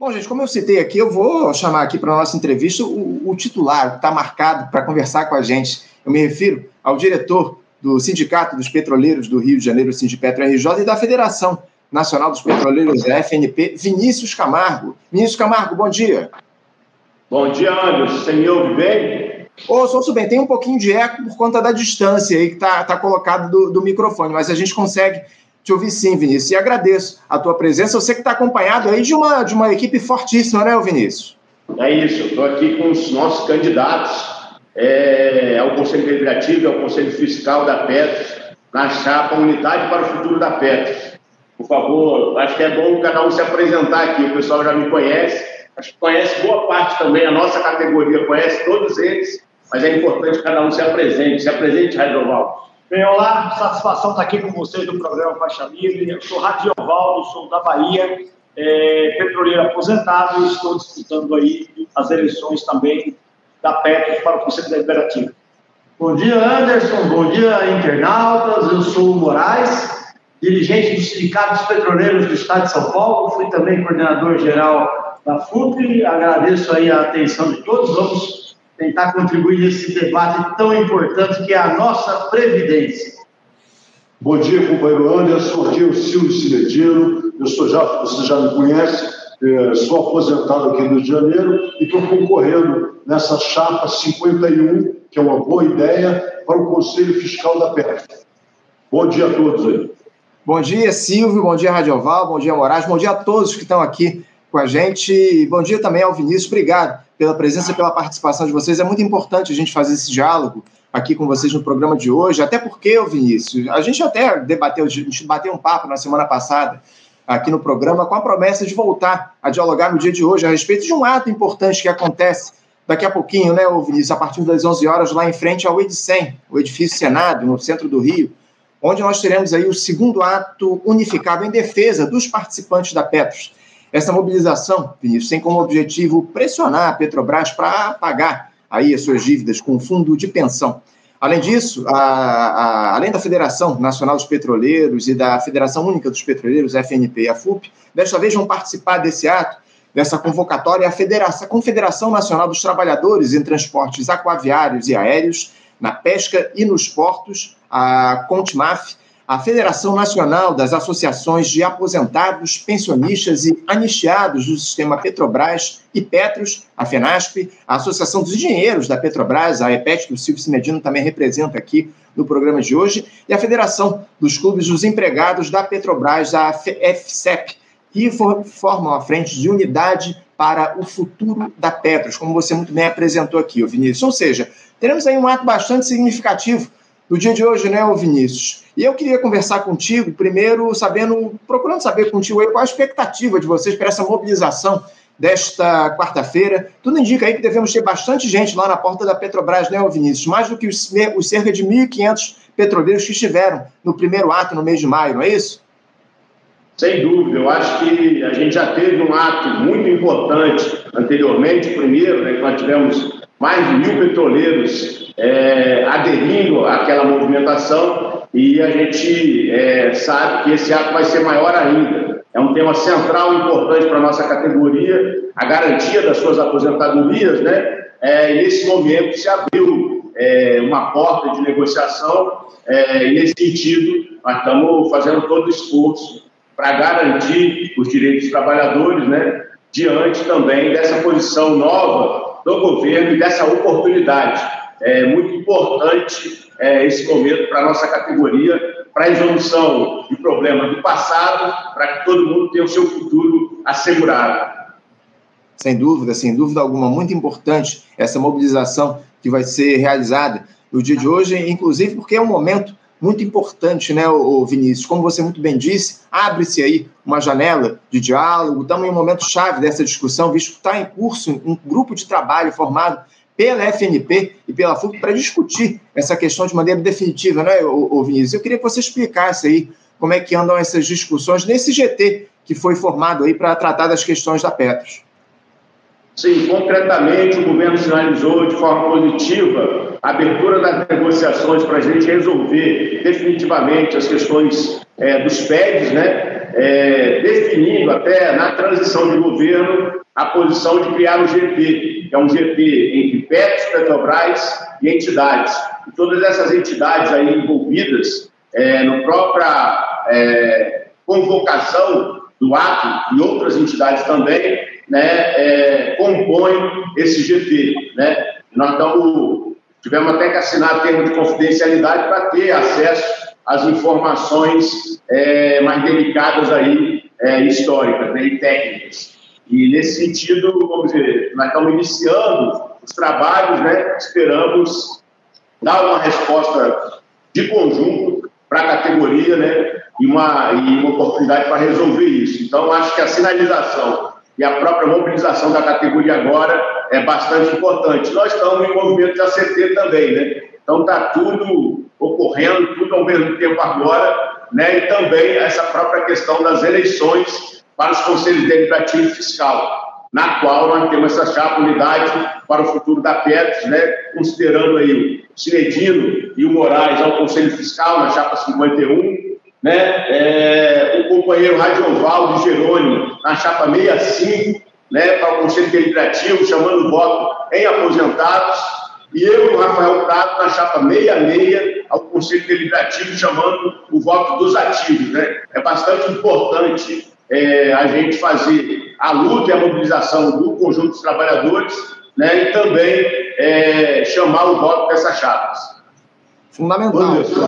Bom, gente, como eu citei aqui, eu vou chamar aqui para a nossa entrevista o, o titular que está marcado para conversar com a gente. Eu me refiro ao diretor do Sindicato dos Petroleiros do Rio de Janeiro, Sindipetro RJ, e da Federação Nacional dos Petroleiros, FNP, Vinícius Camargo. Vinícius Camargo, bom dia. Bom dia, Anderson. Você me ouve bem? Ouço, ouço bem. Tem um pouquinho de eco por conta da distância aí que está tá colocado do, do microfone, mas a gente consegue te ouvir sim, Vinícius, e agradeço a tua presença. Você que está acompanhado aí de uma, de uma equipe fortíssima, né, Vinícius? É isso, estou aqui com os nossos candidatos é, ao Conselho Deliberativo e ao Conselho Fiscal da Petros, na chapa Unidade para o Futuro da Petros. Por favor, acho que é bom cada um se apresentar aqui, o pessoal já me conhece, acho que conhece boa parte também, a nossa categoria conhece todos eles, mas é importante cada um se apresente. Se apresente, Radioval. Bem, olá, satisfação estar aqui com vocês do programa Faixa Livre. Eu sou Radiovaldo, sou da Bahia, é, petroleiro aposentado e estou disputando aí as eleições também da Petros para o Conselho Deliberativo. Bom dia, Anderson. Bom dia, internautas. Eu sou o Moraes, dirigente do Sindicato dos Petroleiros do Estado de São Paulo. Fui também coordenador geral da FUP. Agradeço aí a atenção de todos. Vamos tentar contribuir nesse debate tão importante que é a nossa Previdência. Bom dia, companheiro Anderson. Aqui é o Silvio Cinedino. Eu sou já, você já me conhece, é, sou aposentado aqui no Rio de Janeiro e estou concorrendo nessa chapa 51, que é uma boa ideia, para o Conselho Fiscal da PEF. Bom dia a todos aí. Bom dia, Silvio. Bom dia, Radioval. Bom dia, Moraes. Bom dia a todos que estão aqui com a gente. Bom dia também ao Vinícius. Obrigado pela presença e pela participação de vocês. É muito importante a gente fazer esse diálogo aqui com vocês no programa de hoje, até porque, Vinícius, a gente até debateu, a gente bateu um papo na semana passada aqui no programa com a promessa de voltar a dialogar no dia de hoje a respeito de um ato importante que acontece daqui a pouquinho, né, Vinícius, a partir das 11 horas, lá em frente ao Edicem, o edifício Senado, no centro do Rio, onde nós teremos aí o segundo ato unificado em defesa dos participantes da Petros. Essa mobilização, Vinícius, tem como objetivo pressionar a Petrobras para pagar aí as suas dívidas com fundo de pensão. Além disso, a, a, além da Federação Nacional dos Petroleiros e da Federação Única dos Petroleiros, FNP e a FUP, desta vez vão participar desse ato, dessa convocatória, a, Federação, a Confederação Nacional dos Trabalhadores em Transportes Aquaviários e Aéreos, na pesca e nos portos, a Contimaf, a Federação Nacional das Associações de Aposentados, Pensionistas e Anistiados do Sistema Petrobras e Petros, a FENASP, a Associação dos Engenheiros da Petrobras, a EPET, que o Silvio Cinedino também representa aqui no programa de hoje, e a Federação dos Clubes dos Empregados da Petrobras, a FCEP, que formam a frente de unidade para o futuro da Petros, como você muito bem apresentou aqui, Vinícius. Ou seja, teremos aí um ato bastante significativo no dia de hoje, né, Vinícius? E eu queria conversar contigo, primeiro, sabendo, procurando saber contigo aí qual a expectativa de vocês para essa mobilização desta quarta-feira. Tudo indica aí que devemos ter bastante gente lá na porta da Petrobras, né, Vinícius? Mais do que os, os cerca de 1.500 petroleiros que estiveram no primeiro ato no mês de maio, não é isso? Sem dúvida, eu acho que a gente já teve um ato muito importante anteriormente, primeiro, né, que nós tivemos mais de mil petroleiros é, aderindo àquela movimentação e a gente é, sabe que esse ato vai ser maior ainda. É um tema central importante para a nossa categoria, a garantia das suas aposentadorias, né? É, e nesse momento se abriu é, uma porta de negociação é, e nesse sentido nós estamos fazendo todo o esforço para garantir os direitos dos trabalhadores, né? Diante também dessa posição nova do governo e dessa oportunidade é muito importante é, esse momento para a nossa categoria, para a resolução de problemas do passado, para que todo mundo tenha o seu futuro assegurado. Sem dúvida, sem dúvida alguma, muito importante essa mobilização que vai ser realizada no dia de hoje, inclusive porque é um momento muito importante, né, Vinícius? Como você muito bem disse, abre-se aí uma janela de diálogo, estamos em um momento chave dessa discussão, visto que está em curso um grupo de trabalho formado pela FNP e pela FUP para discutir essa questão de maneira definitiva, né, o, Vinícius? Eu queria que você explicasse aí como é que andam essas discussões nesse GT que foi formado aí para tratar das questões da Petros. Sim, concretamente o governo sinalizou de forma positiva a abertura das negociações para a gente resolver definitivamente as questões é, dos PEDs, né? é, definindo até na transição de governo a posição de criar o GP, que é um GP entre Petros, Petrobras e entidades. E todas essas entidades aí envolvidas é, no própria é, convocação do ato e outras entidades também, né, é, compõem esse GP, né? Nós tivemos até que assinar termo de confidencialidade para ter acesso às informações é, mais delicadas aí, é, históricas né, e técnicas. E nesse sentido, vamos dizer, nós estamos iniciando os trabalhos, né, esperamos dar uma resposta de conjunto para a categoria, né, e uma, e uma oportunidade para resolver isso. Então, acho que a sinalização e a própria mobilização da categoria agora é bastante importante. Nós estamos em movimento de ACT também, né? Então está tudo ocorrendo, tudo ao mesmo tempo agora, né? E também essa própria questão das eleições para os conselhos deliberativo e fiscal, na qual nós temos essa chapa unidade para o futuro da Petros, né? Considerando aí o Cinedino e o Moraes ao conselho fiscal na chapa 51, né? É, o companheiro Radioval de Jerônimo na chapa 65, né, para o Conselho Deliberativo, chamando o voto em aposentados, e eu Rafael Prato na chapa 66 ao Conselho Deliberativo, chamando o voto dos ativos. Né? É bastante importante é, a gente fazer a luta e a mobilização do conjunto dos trabalhadores né, e também é, chamar o voto dessas chapas. Fundamental. Anderson,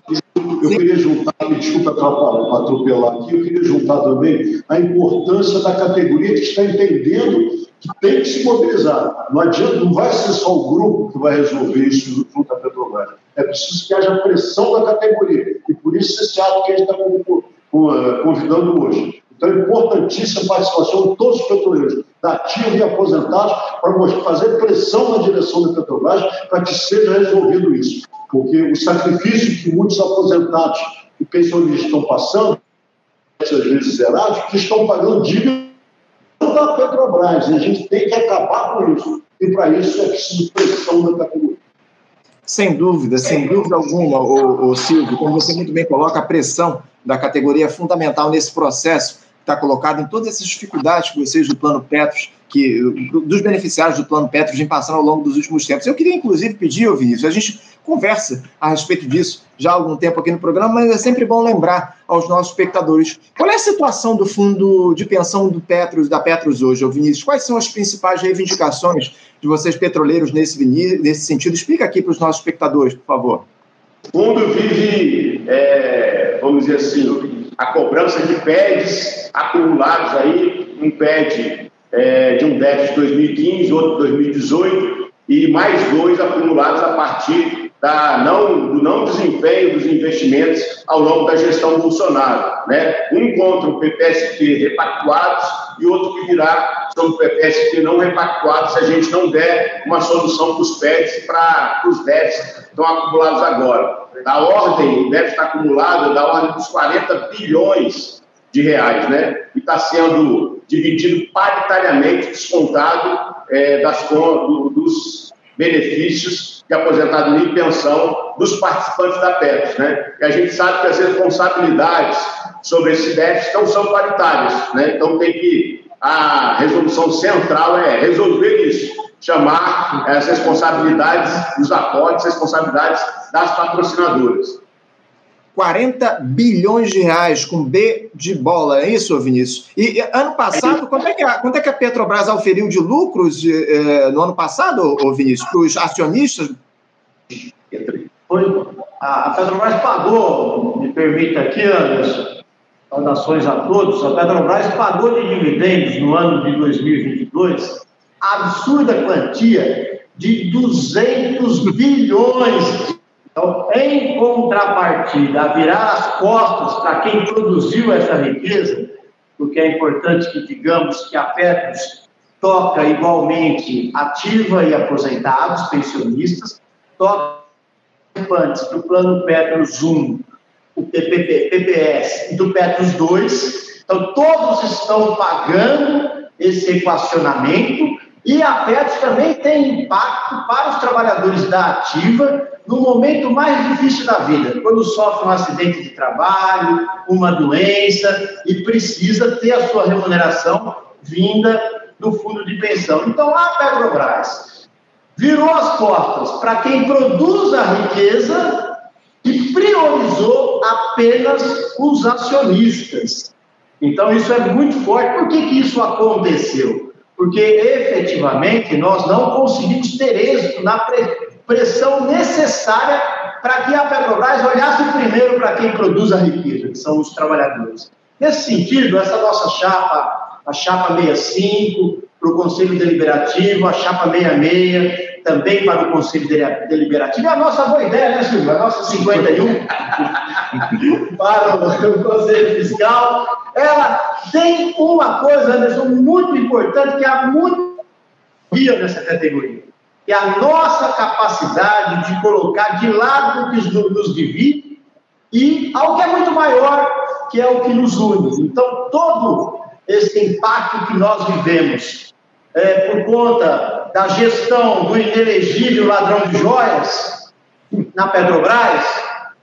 eu queria juntar, me desculpa atropelar aqui, eu queria juntar também a importância da categoria que está entendendo que tem que se mobilizar. Não adianta, não vai ser só o grupo que vai resolver isso junto à Petrobras. É preciso que haja pressão da categoria. E por isso esse ato que a gente está eh, convidando hoje. Então é importantíssima a participação de todos os petroleiros, ativa e aposentados, para fazer pressão na direção da Petrobras para que seja resolvido isso porque o sacrifício que muitos aposentados e pensionistas estão passando, às vezes zerados, que estão pagando dívida da Petrobras. E a gente tem que acabar com isso. E para isso é preciso pressão da categoria. Sem dúvida, sem dúvida alguma, o Silvio, como você muito bem coloca, a pressão da categoria é fundamental nesse processo está colocado em todas essas dificuldades que vocês do Plano Petros, que, dos beneficiários do Plano Petros vêm passando ao longo dos últimos tempos. Eu queria, inclusive, pedir, Vinícius, a gente conversa a respeito disso já há algum tempo aqui no programa, mas é sempre bom lembrar aos nossos espectadores qual é a situação do fundo de pensão do Petros, da Petros hoje, Vinícius? Quais são as principais reivindicações de vocês petroleiros nesse, nesse sentido? Explica aqui para os nossos espectadores, por favor. O fundo vive, é, vamos dizer assim, a cobrança de PEDs acumulados aí, um PED é, de um déficit de 2015, outro de 2018, e mais dois acumulados a partir da não, do não desempenho dos investimentos ao longo da gestão Bolsonaro. Né? Um contra o PPSP repactuados e outro que virá sobre o PPSP não repactuado se a gente não der uma solução para os PEDs para os déficits que estão acumulados agora da ordem, deve estar acumulado da ordem dos 40 bilhões de reais, né? E está sendo dividido paritariamente, descontado é, das, do, dos benefícios de aposentadoria e pensão dos participantes da PEPS, né? E a gente sabe que as responsabilidades sobre esse déficit não são paritárias, né? Então tem que a resolução central é resolver isso chamar as responsabilidades dos aportes, responsabilidades das patrocinadoras. 40 bilhões de reais com B de bola, é isso, Vinícius? E ano passado, quanto é que a, quanto é que a Petrobras auferiu de lucros eh, no ano passado, Vinícius, para os acionistas? A Petrobras pagou, me permita aqui, Anderson, saudações a todos, a Petrobras pagou de dividendos no ano de 2022 absurda quantia de 200 bilhões. Então, em contrapartida, virar as costas para quem produziu essa riqueza, porque é importante que digamos que a Petros toca igualmente ativa e aposentados, pensionistas, toca participantes do Plano Petros 1, o PPP, PPS e do Petros 2. Então, todos estão pagando esse equacionamento e a FED também tem impacto para os trabalhadores da ativa, no momento mais difícil da vida, quando sofre um acidente de trabalho, uma doença e precisa ter a sua remuneração vinda do fundo de pensão. Então, a Petrobras virou as portas para quem produz a riqueza e priorizou apenas os acionistas. Então, isso é muito forte. Por que, que isso aconteceu? Porque efetivamente nós não conseguimos ter êxito na pressão necessária para que a Petrobras olhasse primeiro para quem produz a riqueza, que são os trabalhadores. Nesse sentido, essa nossa chapa, a chapa 65, para o Conselho Deliberativo, a chapa 66, também para o Conselho Deliberativo, é a nossa boa ideia, né, Silvio? A nossa 51, para o Conselho Fiscal. Ela tem uma coisa, Anderson, muito importante, que há muito nessa categoria é a nossa capacidade de colocar de lado o que nos divide e algo que é muito maior, que é o que nos une. Então, todo esse impacto que nós vivemos é, por conta da gestão do inelegível ladrão de joias na Petrobras,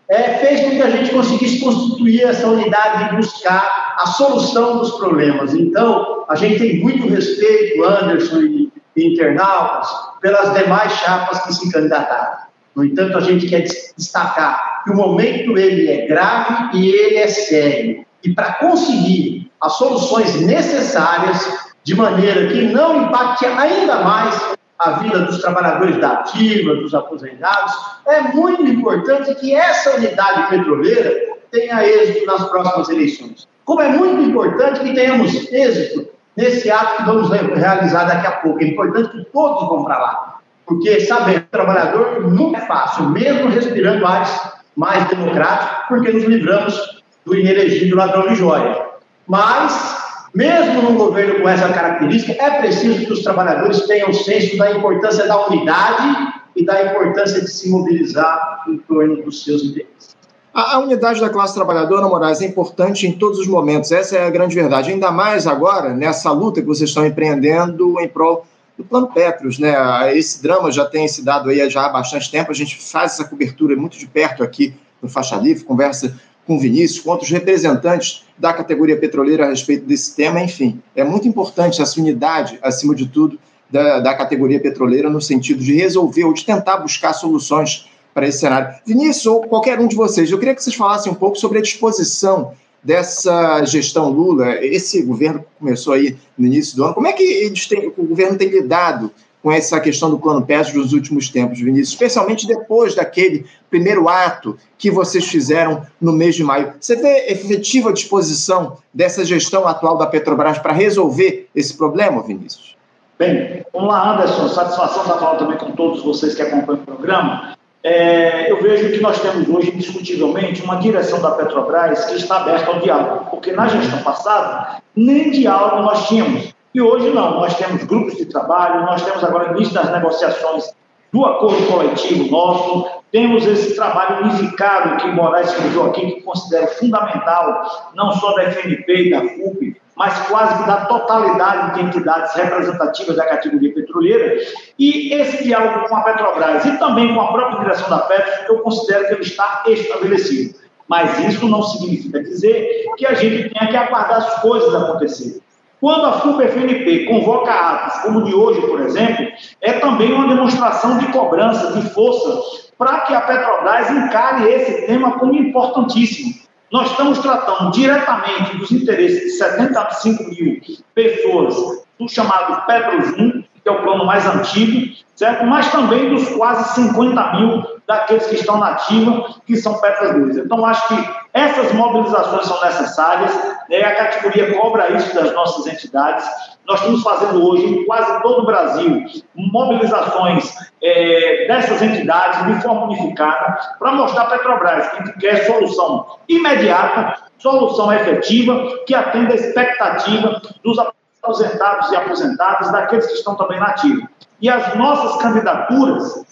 é, fez com que a gente conseguisse constituir essa unidade e buscar a solução dos problemas. Então, a gente tem muito respeito, Anderson e internautas pelas demais chapas que se candidataram. No entanto, a gente quer destacar que o momento ele é grave e ele é sério. E para conseguir as soluções necessárias, de maneira que não impacte ainda mais a vida dos trabalhadores da ativa, dos aposentados, é muito importante que essa unidade petroleira tenha êxito nas próximas eleições. Como é muito importante que tenhamos êxito nesse ato que vamos realizar daqui a pouco. É importante que todos vão para lá, porque sabendo, o trabalhador nunca é fácil, mesmo respirando ares mais democráticos, porque nos livramos do inelegível ladrão de joia. Mas, mesmo num governo com essa característica, é preciso que os trabalhadores tenham senso da importância da unidade e da importância de se mobilizar em torno dos seus interesses. A, unidade da classe trabalhadora, Moraes, é importante em todos os momentos. Essa é a grande verdade. Ainda mais agora, nessa luta que vocês estão empreendendo em prol do Plano Petros. Né? Esse drama já tem se dado aí já há bastante tempo. A gente faz essa cobertura muito de perto aqui no Faixa Livre, conversa com o Vinícius, com outros representantes da categoria petroleira a respeito desse tema. Enfim, é muito importante essa unidade, acima de tudo, da, da categoria petroleira, no sentido de resolver ou de tentar buscar soluções para esse cenário. Vinícius, ou qualquer um de vocês, eu queria que vocês falassem um pouco sobre a disposição dessa gestão Lula, esse governo que começou aí no início do ano, como é que têm, o governo tem lidado com essa questão do plano Petros nos últimos tempos, Vinícius, especialmente depois daquele primeiro ato que vocês fizeram no mês de maio. Você vê efetiva disposição dessa gestão atual da Petrobras para resolver esse problema, Vinícius? Bem, vamos lá, Anderson. Satisfação da falar também com todos vocês que acompanham o programa é, eu vejo que nós temos hoje, indiscutivelmente, uma direção da Petrobras que está aberta ao diálogo, porque na gestão passada, nem diálogo nós tínhamos. E hoje não, nós temos grupos de trabalho, nós temos agora início das negociações do acordo coletivo nosso, temos esse trabalho unificado que Moraes escreveu aqui, que considero fundamental, não só da FNP e da FUP, mas quase que da totalidade de entidades representativas da categoria petroleira, e esse diálogo com a Petrobras e também com a própria direção da Petro, eu considero que ele está estabelecido. Mas isso não significa dizer que a gente tenha que aguardar as coisas acontecerem. Quando a FUP-FNP convoca atos, como o de hoje, por exemplo, é também uma demonstração de cobrança, de força, para que a Petrobras encare esse tema como importantíssimo. Nós estamos tratando diretamente dos interesses de 75 mil pessoas do chamado Petrozum, que é o plano mais antigo, certo? mas também dos quase 50 mil daqueles que estão na ativa, que são Petras 2. Então, acho que essas mobilizações são necessárias, né? a categoria cobra isso das nossas entidades. Nós estamos fazendo hoje, em quase todo o Brasil, mobilizações é, dessas entidades de forma unificada para mostrar à Petrobras que quer solução imediata, solução efetiva, que atenda a expectativa dos aposentados e aposentadas, daqueles que estão também na ativa. E as nossas candidaturas,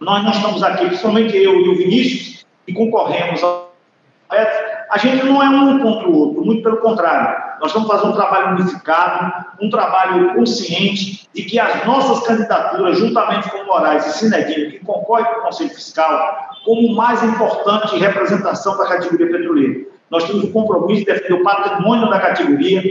nós não estamos aqui, principalmente eu e o Vinícius, que concorremos ao a gente não é um contra o outro, muito pelo contrário. Nós estamos fazendo um trabalho unificado, um trabalho consciente de que as nossas candidaturas, juntamente com Moraes e Sinedino, que concorre com o Conselho Fiscal, como mais importante representação da categoria petroleira. Nós temos o compromisso de defender o patrimônio da categoria,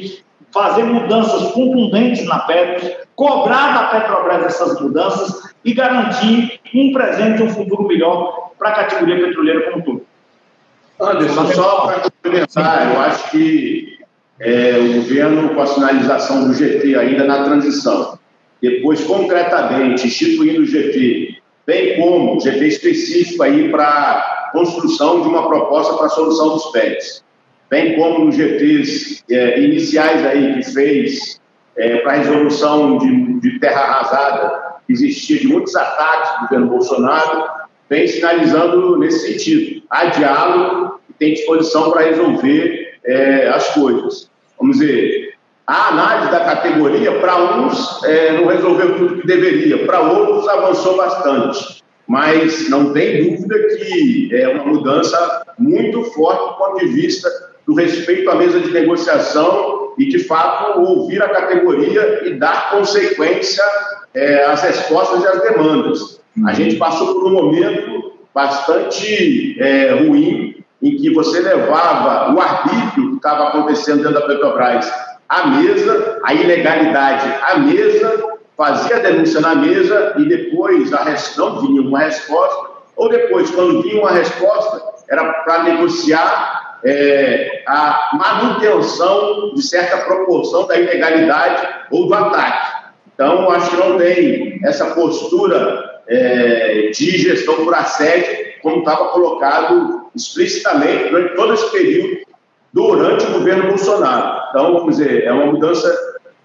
fazer mudanças contundentes na Petros, cobrar da Petrobras essas mudanças e garantir um presente e um futuro melhor para a categoria petroleira como um todo. Anderson, só para complementar, eu acho que é, o governo, com a sinalização do GT ainda na transição, depois concretamente instituindo o GT, bem como GT específico aí para construção de uma proposta para a solução dos PETs, bem como nos GTs é, iniciais aí que fez é, para a resolução de, de terra arrasada, existia de muitos ataques do governo Bolsonaro, vem sinalizando nesse sentido. Há diálogo e tem disposição para resolver é, as coisas. Vamos dizer, a análise da categoria, para uns, é, não resolveu tudo que deveria, para outros, avançou bastante. Mas não tem dúvida que é uma mudança muito forte do ponto de vista do respeito à mesa de negociação e, de fato, ouvir a categoria e dar consequência é, às respostas e às demandas. A gente passou por um momento bastante é, ruim em que você levava o arbítrio que estava acontecendo dentro da Petrobras à mesa, a ilegalidade à mesa, fazia a denúncia na mesa e depois a não vinha uma resposta, ou depois, quando vinha uma resposta, era para negociar é, a manutenção de certa proporção da ilegalidade ou do ataque. Então, acho que não tem essa postura é, de gestão por assédio, como estava colocado explicitamente durante todo esse período, durante o governo Bolsonaro. Então, vamos dizer, é uma mudança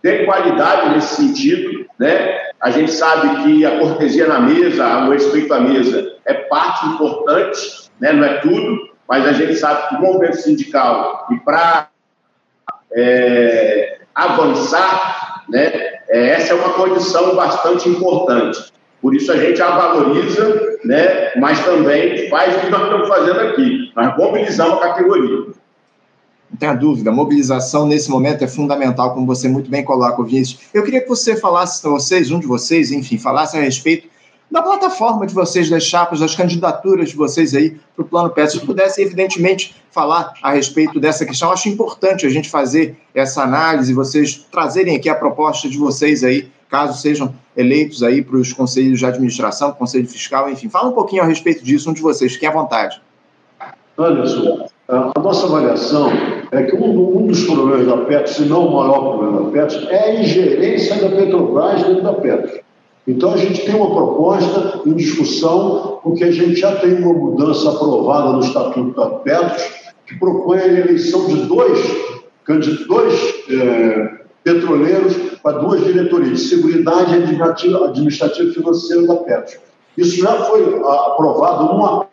de qualidade nesse sentido, né? A gente sabe que a cortesia na mesa, o respeito à mesa, é parte importante, né? não é tudo, mas a gente sabe que o movimento sindical, e para é, avançar, né, é, essa é uma condição bastante importante. Por isso a gente a valoriza, né, mas também faz o que nós estamos fazendo aqui. Nós mobilizamos a categoria. Não tenha dúvida, a mobilização nesse momento é fundamental, como você muito bem coloca, Vinícius. Eu queria que você falasse, vocês, um de vocês, enfim, falasse a respeito da plataforma de vocês, das chapas, das candidaturas de vocês aí para o Plano PET. Se pudesse, evidentemente, falar a respeito dessa questão, acho importante a gente fazer essa análise, vocês trazerem aqui a proposta de vocês aí, caso sejam eleitos aí para os conselhos de administração, conselho fiscal, enfim. Fala um pouquinho a respeito disso, um de vocês, fiquem à vontade. Anderson, a nossa avaliação é que um, um dos problemas da Petro, se não o maior problema da Petro, é a ingerência da Petrobras dentro da Petro. Então, a gente tem uma proposta em discussão, porque a gente já tem uma mudança aprovada no Estatuto da Petros, que propõe a eleição de dois, dois é, petroleiros para duas diretorias, de Seguridade Administrativa e Financeira da Petros. Isso já foi aprovado num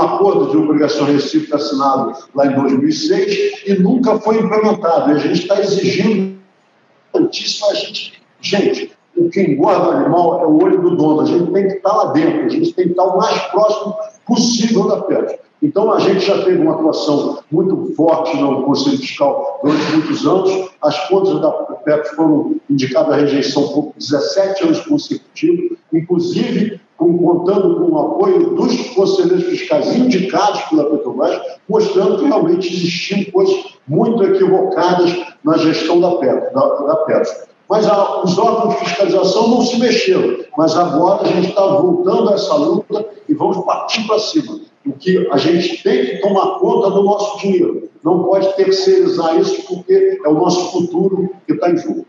acordo de obrigação recíproca assinado lá em 2006 e nunca foi implementado. E a gente está exigindo a gente, gente, o que engorda o animal é o olho do dono. A gente tem que estar lá dentro, a gente tem que estar o mais próximo possível da pedra. Então, a gente já teve uma atuação muito forte no Conselho Fiscal durante muitos anos. As contas da PEP foram indicadas à rejeição por 17 anos consecutivos, inclusive contando com o apoio dos conselheiros fiscais indicados pela Petrobras, mostrando que realmente existiam coisas muito equivocadas na gestão da PEP. Da, da mas a, os órgãos de fiscalização não se mexeram. Mas agora a gente está voltando a essa luta e vamos partir para cima. O que a gente tem que tomar conta do nosso dinheiro. Não pode terceirizar isso, porque é o nosso futuro que está em jogo.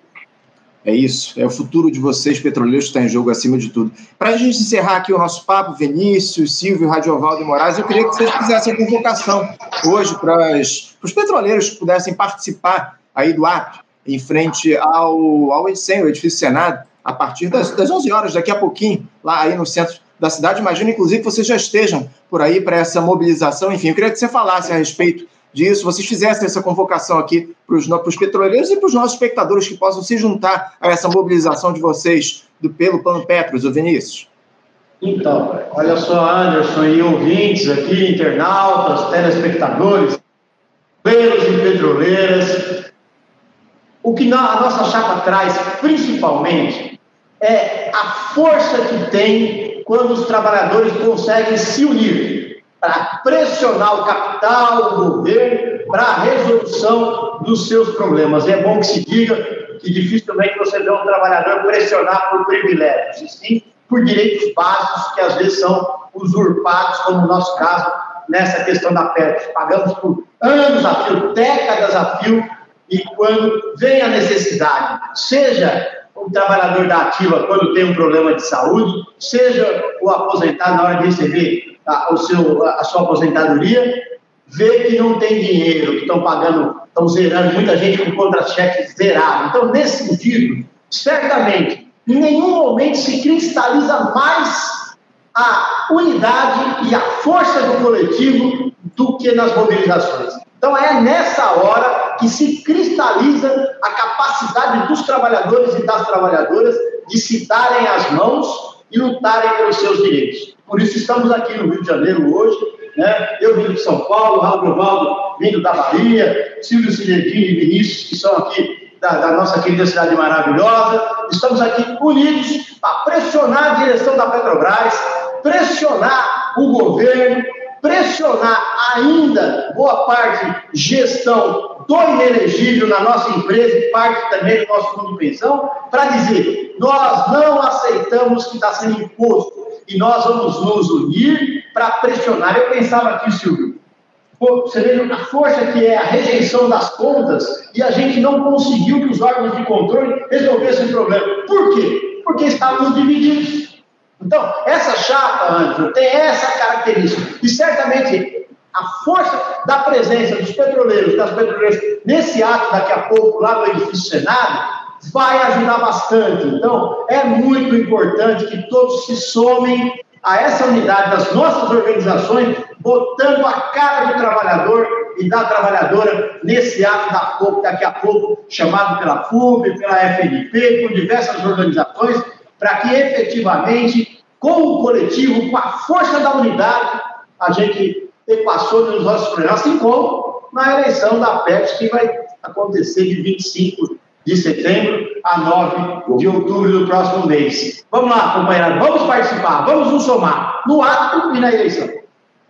É isso, é o futuro de vocês, petroleiros, que está em jogo acima de tudo. Para a gente encerrar aqui o nosso papo, Vinícius, Silvio, Radiovaldo e Moraes, eu queria que vocês fizessem a convocação hoje para os petroleiros que pudessem participar aí do ato em frente ao, ao o edifício Senado, a partir das, das 11 horas, daqui a pouquinho, lá aí no centro da cidade. Imagino, inclusive, que vocês já estejam por aí para essa mobilização. Enfim, eu queria que você falasse a respeito disso, vocês fizessem essa convocação aqui para os petroleiros e para os nossos espectadores que possam se juntar a essa mobilização de vocês do, pelo Plano Petros, o Vinícius. Então, olha só, Anderson e ouvintes aqui, internautas, telespectadores, petroleiros e petroleiras, O que a nossa chapa traz, principalmente, é a força que tem quando os trabalhadores conseguem se unir para pressionar o capital, o governo, para a resolução dos seus problemas. É bom que se diga que dificilmente você vê um trabalhador pressionar por privilégios, e sim por direitos básicos que às vezes são usurpados, como no nosso caso, nessa questão da PET. Pagamos por anos a fio, décadas a fio, e quando vem a necessidade, seja o trabalhador da ativa quando tem um problema de saúde, seja o aposentado na hora de receber a, o seu, a sua aposentadoria, vê que não tem dinheiro, que estão pagando, estão zerando, muita gente com contra-cheque zerado. Então, nesse sentido, certamente, em nenhum momento se cristaliza mais a unidade e a força do coletivo do que nas mobilizações. Então, é nessa hora que se cristaliza a capacidade dos trabalhadores e das trabalhadoras de se darem as mãos e lutarem pelos seus direitos. Por isso, estamos aqui no Rio de Janeiro hoje. Né? Eu vindo de São Paulo, Raul Grovaldo vindo da Bahia, Silvio Cinedini e Vinícius, que são aqui da, da, nossa querida cidade maravilhosa. Estamos aqui unidos para pressionar a direção da Petrobras, pressionar o governo, pressionar ainda boa parte gestão do inelegível na nossa empresa e parte também do nosso fundo de pensão, para dizer: nós não aceitamos que está sendo imposto e nós vamos nos unir para pressionar. Eu pensava aqui, Silvio, você veja a força que é a rejeição das contas e a gente não conseguiu que os órgãos de controle resolvessem o problema. Por quê? Porque estávamos divididos. Então, essa chapa, Andrew, tem essa característica. E certamente a força da presença dos petroleiros, das petroleiras, nesse ato daqui a pouco, lá no edifício Senado, vai ajudar bastante. Então, é muito importante que todos se somem a essa unidade das nossas organizações, botando a cara do trabalhador e da trabalhadora nesse ato da pouco, daqui a pouco, chamado pela FUB, pela FNP, por diversas organizações, para que efetivamente, com o coletivo, com a força da unidade, a gente passou nos nossos problemas, assim como na eleição da PEPS, que vai acontecer de 25 de setembro a 9 de outubro do próximo mês. Vamos lá, companheiro, vamos participar, vamos nos somar no ato e na eleição.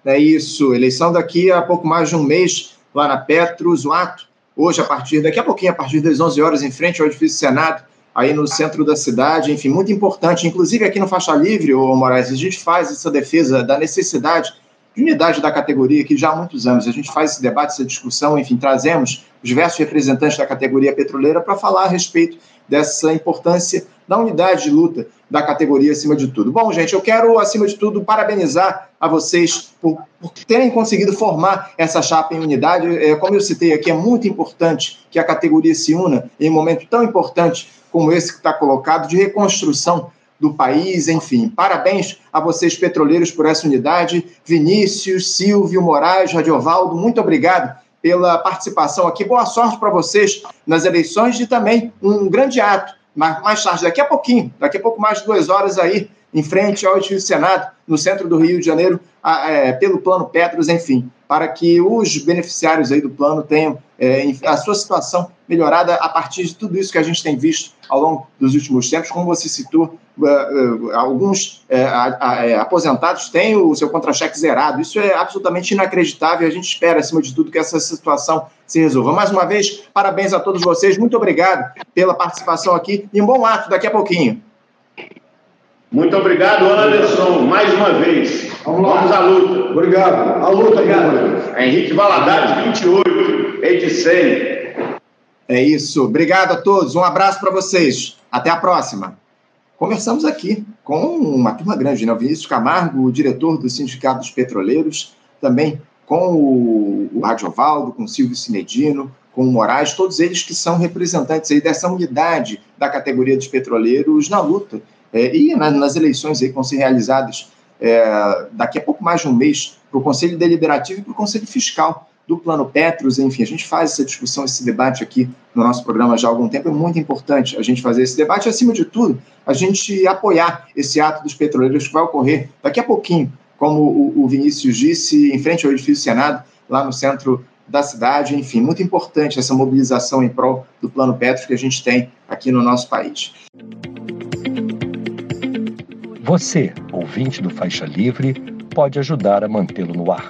É isso, eleição daqui a pouco mais de um mês lá na Petros, o ato, hoje a partir, daqui a pouquinho, a partir das 11 horas, em frente ao edifício Senado, aí no centro da cidade, enfim, muito importante. Inclusive aqui no Faixa Livre, o Moraes, a gente faz essa defesa da necessidade de unidade da categoria que já há muitos anos. A gente faz esse debate, essa discussão, enfim, trazemos diversos representantes da categoria petroleira para falar a respeito dessa importância da unidade de luta da categoria acima de tudo. Bom, gente, eu quero, acima de tudo, parabenizar a vocês por, por terem conseguido formar essa chapa em unidade. É, como eu citei aqui, é muito importante que a categoria se una em um momento tão importante como esse que está colocado, de reconstrução do país, enfim. Parabéns a vocês, petroleiros, por essa unidade. Vinícius, Silvio, Moraes, Radiovaldo, muito obrigado pela participação aqui. Boa sorte para vocês nas eleições e também um grande ato, mais tarde, daqui a pouquinho, daqui a pouco mais de duas horas aí, em frente ao edifício Senado, no centro do Rio de Janeiro, é, pelo Plano Petros, enfim, para que os beneficiários aí do plano tenham é, a sua situação melhorada a partir de tudo isso que a gente tem visto ao longo dos últimos tempos. Como você citou, alguns é, aposentados têm o seu contra-cheque zerado. Isso é absolutamente inacreditável e a gente espera, acima de tudo, que essa situação se resolva. Mais uma vez, parabéns a todos vocês. Muito obrigado pela participação aqui e um bom ato daqui a pouquinho. Muito obrigado, Anderson, mais uma vez. Vamos, lá. Vamos à luta. Obrigado. A luta, obrigado. Henrique Valadares, 28, de 100. É isso. Obrigado a todos. Um abraço para vocês. Até a próxima. Conversamos aqui com uma turma grande, né? O Vinícius Camargo, o diretor do Sindicato dos Petroleiros, também com o, o Radiovaldo, com o Silvio Cinedino, com o Moraes, todos eles que são representantes aí dessa unidade da categoria dos petroleiros na luta é, e na, nas eleições aí que vão ser realizadas é, daqui a pouco mais de um mês para o Conselho Deliberativo e para o Conselho Fiscal do Plano Petros, enfim, a gente faz essa discussão, esse debate aqui no nosso programa já há algum tempo, é muito importante a gente fazer esse debate e, acima de tudo, a gente apoiar esse ato dos petroleiros que vai ocorrer daqui a pouquinho, como o, Vinícius disse, em frente ao edifício Senado, lá no centro da cidade, enfim, muito importante essa mobilização em prol do Plano Petro que a gente tem aqui no nosso país. Você, ouvinte do Faixa Livre, pode ajudar a mantê-lo no ar.